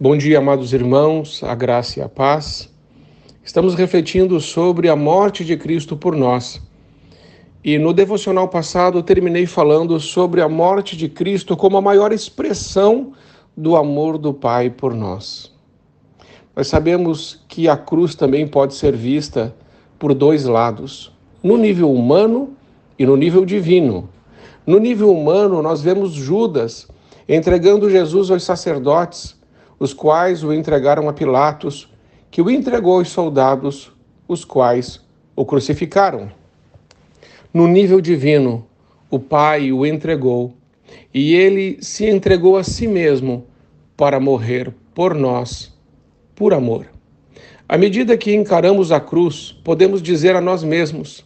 Bom dia, amados irmãos, a graça e a paz. Estamos refletindo sobre a morte de Cristo por nós. E no devocional passado terminei falando sobre a morte de Cristo como a maior expressão do amor do Pai por nós. Nós sabemos que a cruz também pode ser vista por dois lados, no nível humano e no nível divino. No nível humano, nós vemos Judas entregando Jesus aos sacerdotes os quais o entregaram a Pilatos, que o entregou aos soldados, os quais o crucificaram. No nível divino, o Pai o entregou, e ele se entregou a si mesmo para morrer por nós, por amor. À medida que encaramos a cruz, podemos dizer a nós mesmos: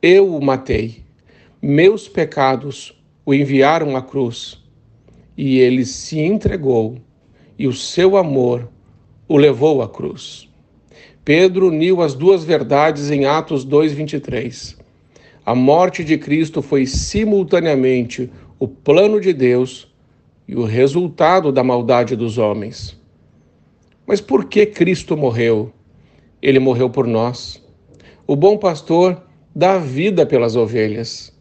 Eu o matei, meus pecados o enviaram à cruz, e ele se entregou e o seu amor o levou à cruz. Pedro uniu as duas verdades em Atos 2:23. A morte de Cristo foi simultaneamente o plano de Deus e o resultado da maldade dos homens. Mas por que Cristo morreu? Ele morreu por nós. O bom pastor dá vida pelas ovelhas.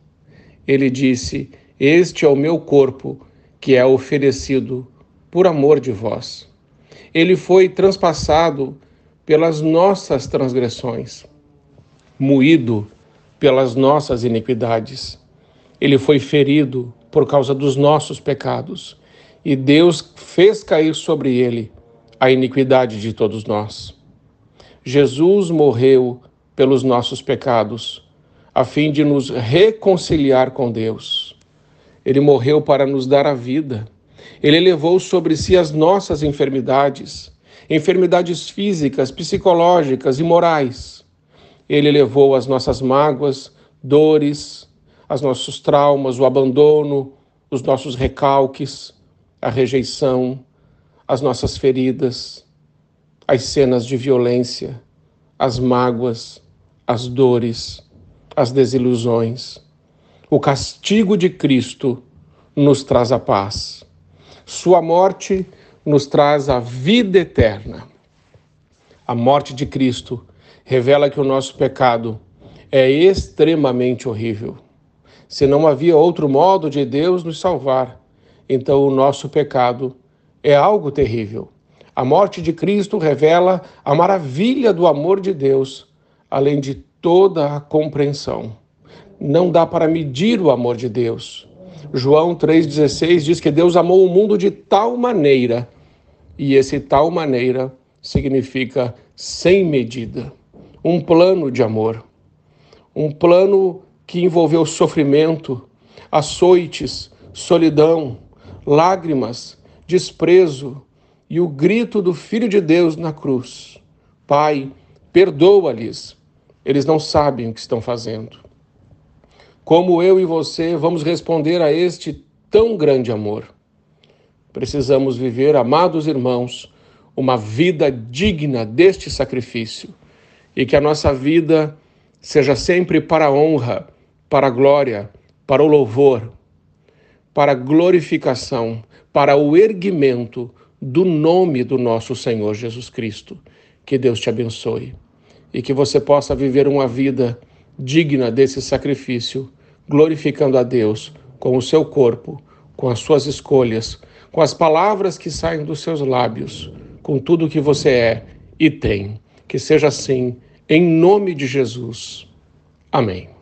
Ele disse: Este é o meu corpo, que é oferecido por amor de vós. Ele foi transpassado pelas nossas transgressões, moído pelas nossas iniquidades. Ele foi ferido por causa dos nossos pecados, e Deus fez cair sobre ele a iniquidade de todos nós. Jesus morreu pelos nossos pecados, a fim de nos reconciliar com Deus. Ele morreu para nos dar a vida ele levou sobre si as nossas enfermidades, enfermidades físicas, psicológicas e morais. Ele levou as nossas mágoas, dores, os nossos traumas, o abandono, os nossos recalques, a rejeição, as nossas feridas, as cenas de violência, as mágoas, as dores, as desilusões. O castigo de Cristo nos traz a paz. Sua morte nos traz a vida eterna. A morte de Cristo revela que o nosso pecado é extremamente horrível. Se não havia outro modo de Deus nos salvar, então o nosso pecado é algo terrível. A morte de Cristo revela a maravilha do amor de Deus, além de toda a compreensão. Não dá para medir o amor de Deus. João 3,16 diz que Deus amou o mundo de tal maneira, e esse tal maneira significa sem medida. Um plano de amor. Um plano que envolveu sofrimento, açoites, solidão, lágrimas, desprezo e o grito do Filho de Deus na cruz: Pai, perdoa-lhes, eles não sabem o que estão fazendo. Como eu e você vamos responder a este tão grande amor? Precisamos viver, amados irmãos, uma vida digna deste sacrifício e que a nossa vida seja sempre para a honra, para a glória, para o louvor, para a glorificação, para o erguimento do nome do nosso Senhor Jesus Cristo. Que Deus te abençoe e que você possa viver uma vida digna desse sacrifício glorificando a Deus com o seu corpo, com as suas escolhas, com as palavras que saem dos seus lábios, com tudo o que você é e tem. Que seja assim, em nome de Jesus. Amém.